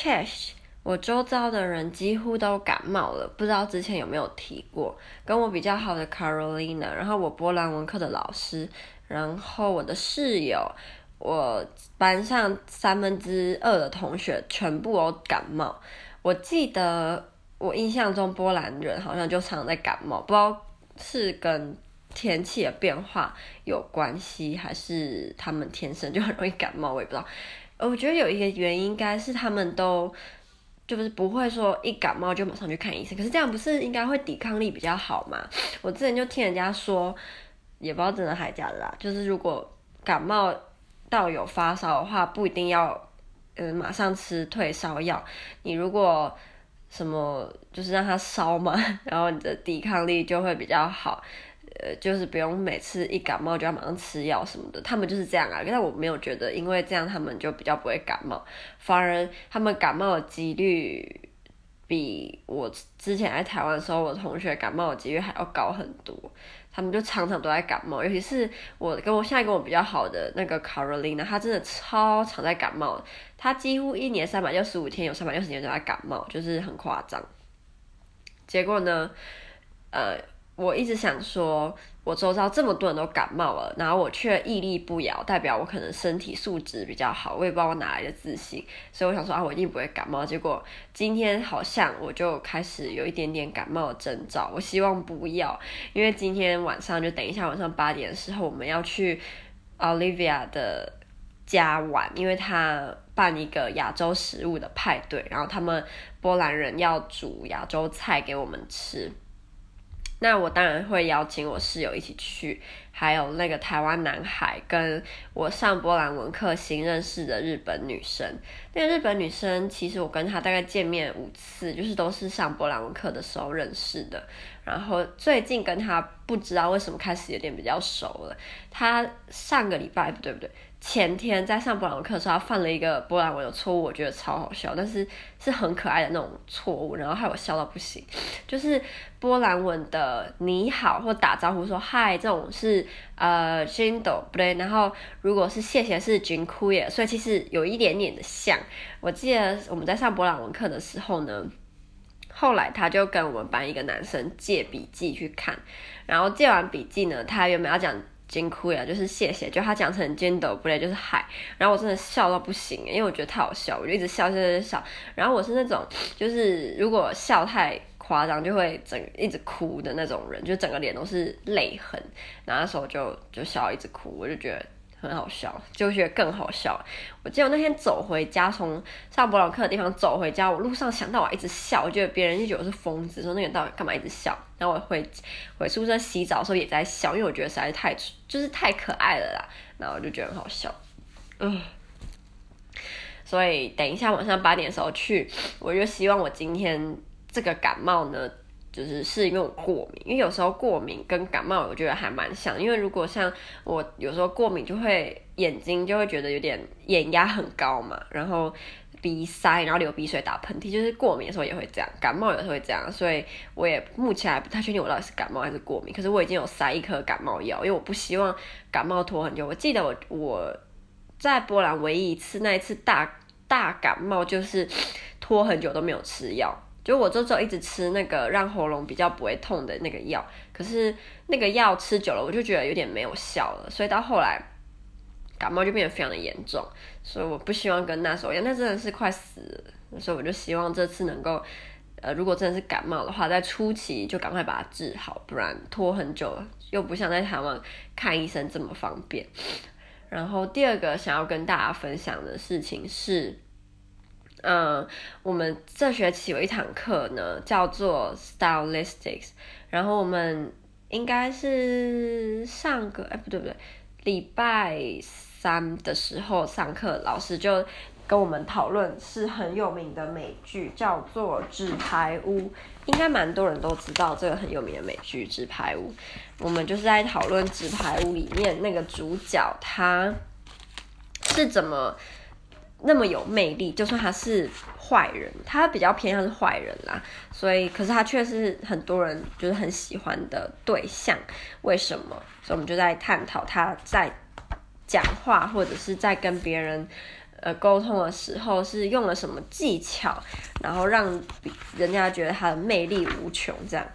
Chesh，我周遭的人几乎都感冒了，不知道之前有没有提过。跟我比较好的 Carolina，然后我波兰文课的老师，然后我的室友，我班上三分之二的同学全部都感冒。我记得我印象中波兰人好像就常在感冒，不知道是跟天气的变化有关系，还是他们天生就很容易感冒，我也不知道。我觉得有一个原因，应该是他们都就是不会说一感冒就马上去看医生。可是这样不是应该会抵抗力比较好吗？我之前就听人家说，也不知道真的还假的啦。就是如果感冒到有发烧的话，不一定要嗯马上吃退烧药。你如果什么就是让它烧嘛，然后你的抵抗力就会比较好。呃，就是不用每次一感冒就要马上吃药什么的，他们就是这样啊。但我没有觉得，因为这样他们就比较不会感冒，反而他们感冒的几率比我之前在台湾的时候，我同学感冒的几率还要高很多。他们就常常都在感冒，尤其是我跟我现在跟我比较好的那个 Carolina，她真的超常在感冒，她几乎一年三百六十五天有三百六十天都在感冒，就是很夸张。结果呢，呃。我一直想说，我周遭这么多人都感冒了，然后我却屹立不摇，代表我可能身体素质比较好，我也不知道我哪来的自信，所以我想说啊，我一定不会感冒。结果今天好像我就开始有一点点感冒的征兆，我希望不要，因为今天晚上就等一下晚上八点的时候，我们要去 Olivia 的家玩，因为他办一个亚洲食物的派对，然后他们波兰人要煮亚洲菜给我们吃。那我当然会邀请我室友一起去，还有那个台湾男孩跟我上波兰文课新认识的日本女生。那个日本女生其实我跟她大概见面五次，就是都是上波兰文课的时候认识的。然后最近跟她不知道为什么开始有点比较熟了。她上个礼拜不对不对。前天在上波兰文课的时候，他犯了一个波兰文的错误，我觉得超好笑，但是是很可爱的那种错误，然后害我笑到不行。就是波兰文的你好或打招呼说嗨这种是呃 JINDO，然后如果是谢谢是 dziękuję，所以其实有一点点的像。我记得我们在上波兰文课的时候呢，后来他就跟我们班一个男生借笔记去看，然后借完笔记呢，他原本要讲。金库呀，就是谢谢，就他讲成尖斗不累，就是嗨，然后我真的笑到不行，因为我觉得太好笑，我就一直笑笑笑笑。然后我是那种，就是如果笑太夸张，就会整一直哭的那种人，就整个脸都是泪痕。然后那时候就就笑一直哭，我就觉得。很好笑，就觉得更好笑。我记得那天走回家，从上博朗课的地方走回家，我路上想到我一直笑，我觉得别人就觉得我是疯子，说那个到底干嘛一直笑。然后我回回宿舍洗澡的时候也在笑，因为我觉得实在是太就是太可爱了啦。然后我就觉得很好笑，嗯。所以等一下晚上八点的时候去，我就希望我今天这个感冒呢。就是是因为我过敏，因为有时候过敏跟感冒我觉得还蛮像，因为如果像我有时候过敏就会眼睛就会觉得有点眼压很高嘛，然后鼻塞，然后流鼻水、打喷嚏，就是过敏的时候也会这样，感冒有时候会这样，所以我也目前还不太确定我到底是感冒还是过敏，可是我已经有塞一颗感冒药，因为我不希望感冒拖很久。我记得我我在波兰唯一一次那一次大大感冒就是拖很久都没有吃药。就我这周一直吃那个让喉咙比较不会痛的那个药，可是那个药吃久了，我就觉得有点没有效了，所以到后来感冒就变得非常的严重，所以我不希望跟那时候一样，那真的是快死了，所以我就希望这次能够，呃，如果真的是感冒的话，在初期就赶快把它治好，不然拖很久，又不像在台湾看医生这么方便。然后第二个想要跟大家分享的事情是。嗯，我们这学期有一堂课呢，叫做 Stylistics，然后我们应该是上个，哎，不对不对，礼拜三的时候上课，老师就跟我们讨论是很有名的美剧，叫做《纸牌屋》，应该蛮多人都知道这个很有名的美剧《纸牌屋》。我们就是在讨论《纸牌屋》里面那个主角他是怎么。那么有魅力，就算他是坏人，他比较偏向是坏人啦，所以可是他却是很多人就是很喜欢的对象，为什么？所以我们就在探讨他在讲话或者是在跟别人呃沟通的时候是用了什么技巧，然后让人家觉得他的魅力无穷这样。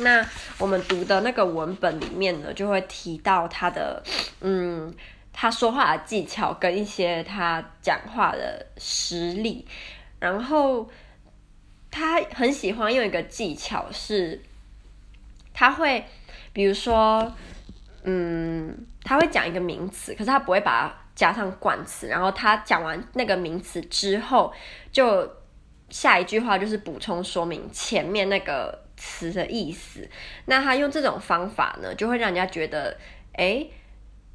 那我们读的那个文本里面呢，就会提到他的，嗯，他说话的技巧跟一些他讲话的实力，然后他很喜欢用一个技巧是，他会，比如说，嗯，他会讲一个名词，可是他不会把它加上冠词，然后他讲完那个名词之后，就下一句话就是补充说明前面那个。词的意思，那他用这种方法呢，就会让人家觉得，诶，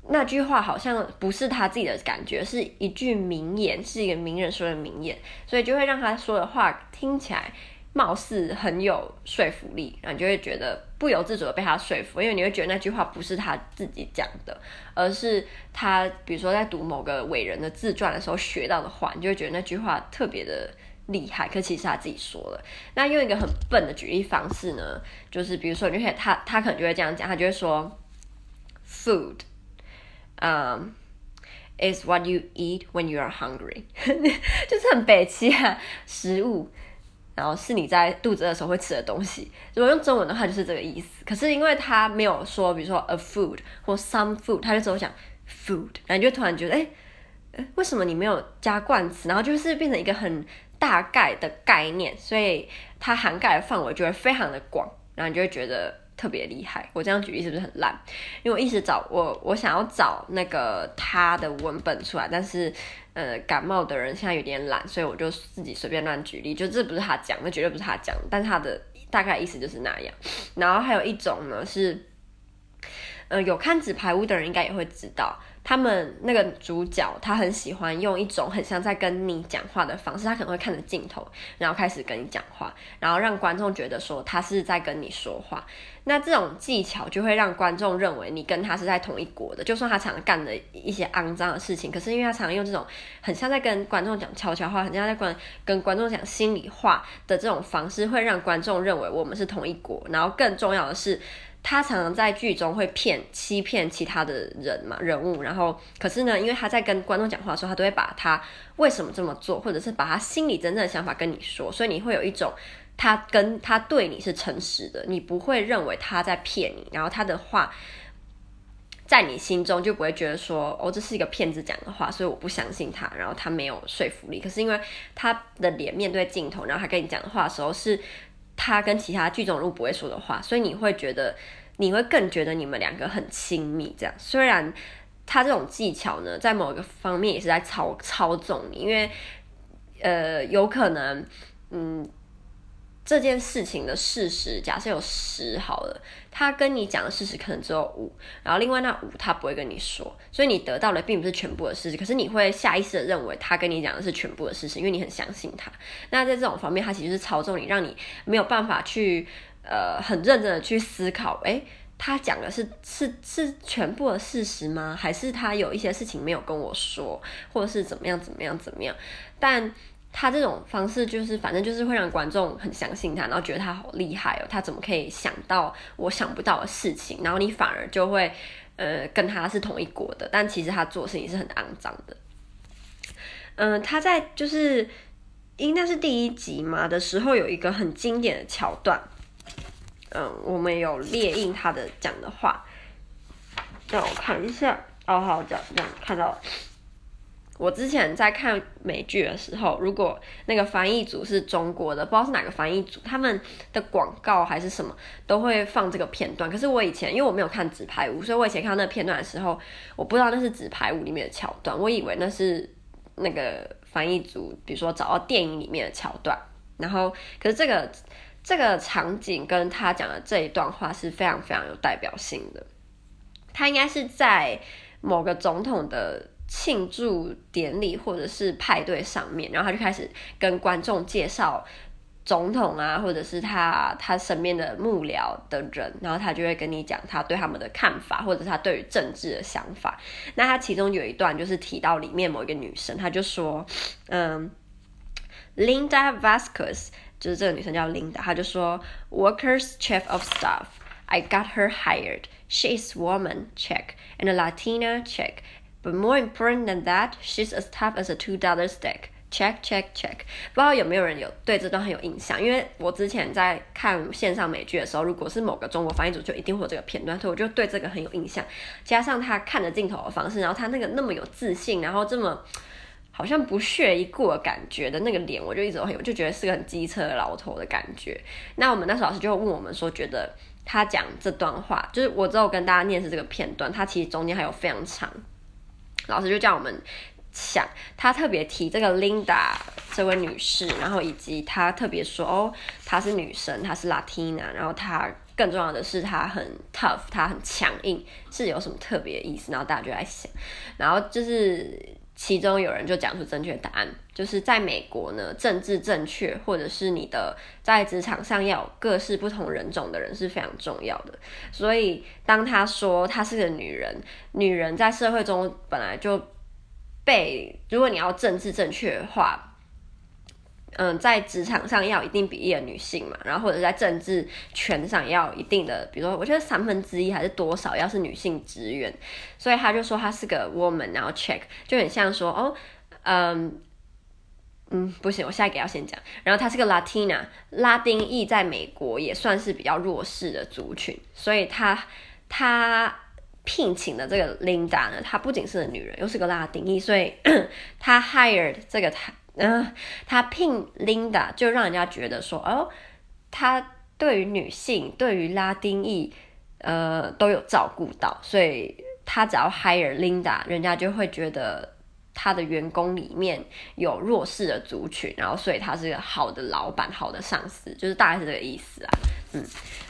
那句话好像不是他自己的感觉，是一句名言，是一个名人说的名言，所以就会让他说的话听起来貌似很有说服力，然后你就会觉得不由自主的被他说服，因为你会觉得那句话不是他自己讲的，而是他比如说在读某个伟人的自传的时候学到的话，你就会觉得那句话特别的。厉害，可其实他自己说了。那用一个很笨的举例方式呢，就是比如说，你就可以他他可能就会这样讲，他就会说，food，嗯、um,，is what you eat when you are hungry，就是很北七啊，食物，然后是你在肚子的时候会吃的东西。如果用中文的话，就是这个意思。可是因为他没有说，比如说 a food 或 some food，他就只有讲 food，然后你就突然觉得，哎，为什么你没有加冠词？然后就是变成一个很。大概的概念，所以它涵盖的范围就会非常的广，然后你就会觉得特别厉害。我这样举例是不是很烂？因为我一直找我，我想要找那个他的文本出来，但是呃，感冒的人现在有点懒，所以我就自己随便乱举例，就这不是他讲，那绝对不是他讲，但他的大概意思就是那样。然后还有一种呢是，呃，有看纸牌屋的人应该也会知道。他们那个主角，他很喜欢用一种很像在跟你讲话的方式，他可能会看着镜头，然后开始跟你讲话，然后让观众觉得说他是在跟你说话。那这种技巧就会让观众认为你跟他是在同一国的，就算他常干的一些肮脏的事情，可是因为他常用这种很像在跟观众讲悄悄话，很像在跟跟观众讲心里话的这种方式，会让观众认为我们是同一国。然后更重要的是。他常常在剧中会骗、欺骗其他的人嘛，人物，然后可是呢，因为他在跟观众讲话的时候，他都会把他为什么这么做，或者是把他心里真正的想法跟你说，所以你会有一种他跟他对你是诚实的，你不会认为他在骗你，然后他的话在你心中就不会觉得说哦，这是一个骗子讲的话，所以我不相信他，然后他没有说服力。可是因为他的脸面对镜头，然后他跟你讲的话的时候是。他跟其他剧中人物不会说的话，所以你会觉得，你会更觉得你们两个很亲密。这样，虽然他这种技巧呢，在某一个方面也是在操操纵你，因为呃，有可能，嗯。这件事情的事实，假设有十好了，他跟你讲的事实可能只有五，然后另外那五他不会跟你说，所以你得到的并不是全部的事实，可是你会下意识的认为他跟你讲的是全部的事实，因为你很相信他。那在这种方面，他其实是操纵你，让你没有办法去呃很认真的去思考，诶，他讲的是是是全部的事实吗？还是他有一些事情没有跟我说，或者是怎么样怎么样怎么样？但他这种方式就是，反正就是会让观众很相信他，然后觉得他好厉害哦，他怎么可以想到我想不到的事情？然后你反而就会，呃，跟他是同一国的，但其实他做事情是很肮脏的。嗯、他在就是，应该是第一集嘛的时候，有一个很经典的桥段。嗯，我们有列印他的讲的话，让我看一下。哦，好，这样这样看到了。我之前在看美剧的时候，如果那个翻译组是中国的，不知道是哪个翻译组，他们的广告还是什么，都会放这个片段。可是我以前因为我没有看《纸牌屋》，所以我以前看到那个片段的时候，我不知道那是《纸牌屋》里面的桥段，我以为那是那个翻译组，比如说找到电影里面的桥段。然后，可是这个这个场景跟他讲的这一段话是非常非常有代表性的。他应该是在某个总统的。庆祝典礼或者是派对上面，然后他就开始跟观众介绍总统啊，或者是他他身边的幕僚的人，然后他就会跟你讲他对他们的看法，或者他对于政治的想法。那他其中有一段就是提到里面某一个女生，他就说，嗯，Linda Vasquez，就是这个女生叫 Linda，他就说，Workers Chief of Staff，I got her hired，she is woman check and a Latina check。But more important than that, she's as tough as a two dollar stick. Check check check。不知道有没有人有对这段很有印象？因为我之前在看线上美剧的时候，如果是某个中国翻译组，就一定会有这个片段，所以我就对这个很有印象。加上他看着镜头的方式，然后他那个那么有自信，然后这么。好像不屑一顾的感觉的那个脸，我就一直都很，我就觉得是个很机车老头的感觉。那我们那时候老师就问我们说，觉得他讲这段话，就是我之后跟大家念是这个片段，他其实中间还有非常长。老师就叫我们想，他特别提这个 Linda 这位女士，然后以及他特别说哦，她是女生，她是 Latina，然后她更重要的是她很 tough，她很强硬，是有什么特别的意思？然后大家就在想，然后就是。其中有人就讲出正确答案，就是在美国呢，政治正确或者是你的在职场上要有各式不同人种的人是非常重要的。所以当他说他是个女人，女人在社会中本来就被，如果你要政治正确的话。嗯，在职场上要有一定比例的女性嘛，然后或者在政治权上要有一定的，比如说我觉得三分之一还是多少要是女性职员，所以他就说他是个 woman，然后 check 就很像说哦，嗯嗯，不行，我下一个要先讲，然后他是个 Latina，拉丁裔在美国也算是比较弱势的族群，所以他他聘请的这个 Linda 呢，她不仅是个女人，又是个拉丁裔，所以 他 hired 这个他。嗯，他聘 Linda 就让人家觉得说，哦，他对于女性、对于拉丁裔，呃，都有照顾到，所以他只要 hire Linda，人家就会觉得他的员工里面有弱势的族群，然后所以他是个好的老板、好的上司，就是大概是这个意思啊。嗯，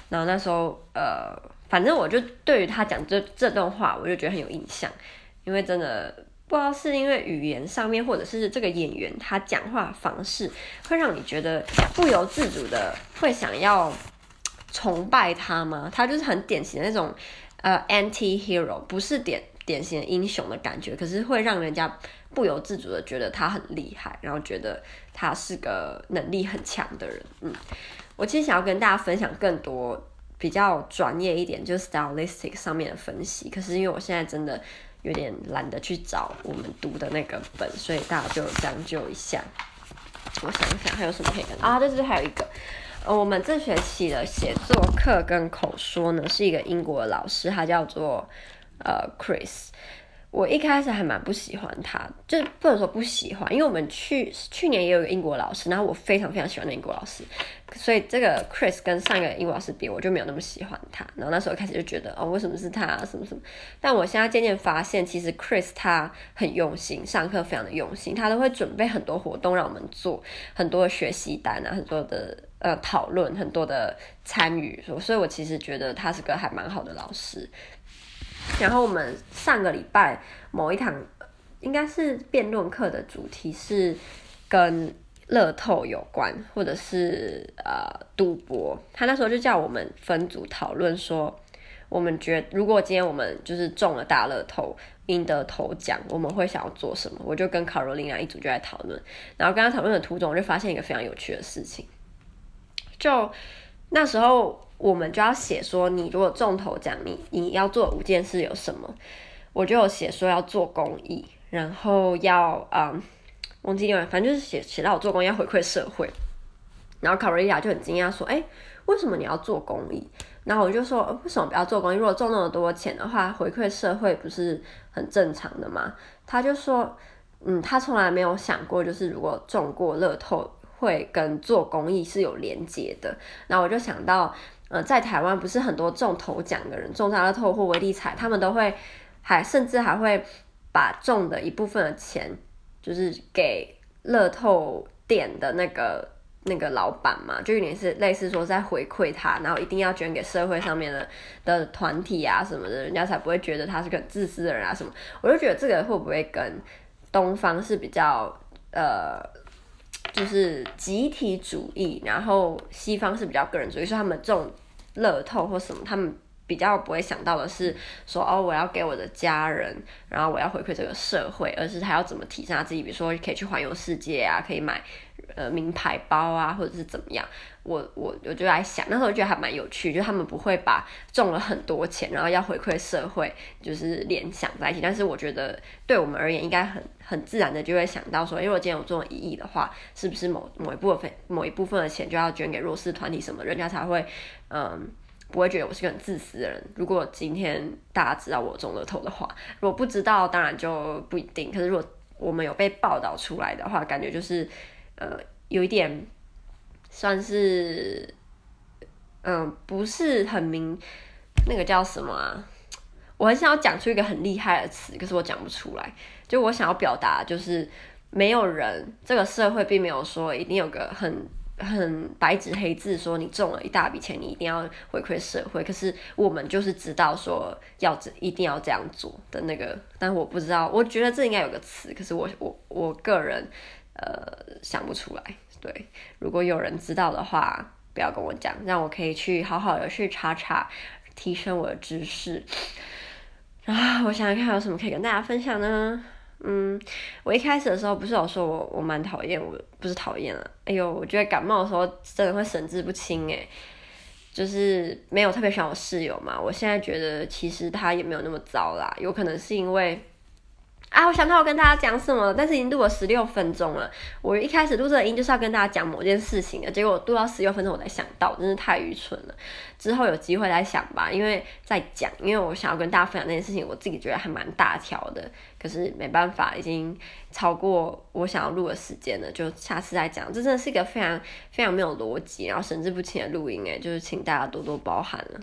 然后那时候，呃，反正我就对于他讲这这段话，我就觉得很有印象，因为真的。不知道是因为语言上面，或者是这个演员他讲话方式，会让你觉得不由自主的会想要崇拜他吗？他就是很典型的那种呃 anti-hero，不是典典型的英雄的感觉，可是会让人家不由自主的觉得他很厉害，然后觉得他是个能力很强的人。嗯，我其实想要跟大家分享更多比较专业一点，就是 stylistic 上面的分析，可是因为我现在真的。有点懒得去找我们读的那个本，所以大家就将就一下。我想想还有什么可以跟啊？这是还有一个，呃，我们这学期的写作课跟口说呢，是一个英国的老师，他叫做呃 Chris。我一开始还蛮不喜欢他，就不能说不喜欢，因为我们去去年也有一个英国老师，然后我非常非常喜欢那英国老师，所以这个 Chris 跟上一个英国老师比，我就没有那么喜欢他。然后那时候开始就觉得，哦，为什么是他？什么什么？但我现在渐渐发现，其实 Chris 他很用心，上课非常的用心，他都会准备很多活动让我们做，很多的学习单啊，很多的呃讨论，很多的参与，所以我其实觉得他是个还蛮好的老师。然后我们上个礼拜某一堂应该是辩论课的主题是跟乐透有关，或者是呃赌博。他那时候就叫我们分组讨论说，我们觉如果今天我们就是中了大乐透，赢得头奖，我们会想要做什么？我就跟 Carolina 一组就在讨论。然后跟他讨论的途中，我就发现一个非常有趣的事情，就那时候。我们就要写说，你如果中头奖，你你要做五件事有什么？我就写说要做公益，然后要嗯，忘记另外，反正就是写写到我做公益要回馈社会。然后卡瑞亚就很惊讶说，哎，为什么你要做公益？然后我就说，为什么不要做公益？如果中那么多钱的话，回馈社会不是很正常的吗？他就说，嗯，他从来没有想过，就是如果中过乐透会跟做公益是有连结的。然后我就想到。呃，在台湾不是很多中头奖的人，中大乐透或威力彩，他们都会还甚至还会把中的一部分的钱，就是给乐透店的那个那个老板嘛，就有点是类似说在回馈他，然后一定要捐给社会上面的的团体啊什么的，人家才不会觉得他是个自私的人啊什么。我就觉得这个会不会跟东方是比较呃。就是集体主义，然后西方是比较个人主义，所以他们这种乐透或什么，他们比较不会想到的是说哦，我要给我的家人，然后我要回馈这个社会，而是他要怎么提升他自己，比如说可以去环游世界啊，可以买呃名牌包啊，或者是怎么样。我我我就在想，那时候觉得还蛮有趣，就他们不会把中了很多钱，然后要回馈社会，就是联想在一起。但是我觉得对我们而言，应该很很自然的就会想到说，因为我今天有中了一亿的话，是不是某某一部分某一部分的钱就要捐给弱势团体什么，人家才会嗯。不会觉得我是个很自私的人。如果今天大家知道我中了头的话，如果不知道，当然就不一定。可是如果我们有被报道出来的话，感觉就是呃有一点算是嗯、不是很明，那个叫什么啊？我很想要讲出一个很厉害的词，可是我讲不出来。就我想要表达，就是没有人，这个社会并没有说一定有个很。很白纸黑字说你中了一大笔钱，你一定要回馈社会。可是我们就是知道说要这一定要这样做的那个，但我不知道，我觉得这应该有个词，可是我我我个人呃想不出来。对，如果有人知道的话，不要跟我讲，让我可以去好好的去查查，提升我的知识。啊，我想想看有什么可以跟大家分享呢？嗯，我一开始的时候不是有说我我蛮讨厌，我不是讨厌啊，哎呦，我觉得感冒的时候真的会神志不清诶，就是没有特别想我室友嘛，我现在觉得其实他也没有那么糟啦，有可能是因为。啊，我想到我跟大家讲什么了，但是已经录了十六分钟了。我一开始录这个音就是要跟大家讲某件事情的，结果录到十六分钟我才想到，真是太愚蠢了。之后有机会再想吧，因为再讲，因为我想要跟大家分享那件事情，我自己觉得还蛮大条的，可是没办法，已经超过我想要录的时间了，就下次再讲。这真的是一个非常非常没有逻辑，然后神志不清的录音，诶，就是请大家多多包涵了。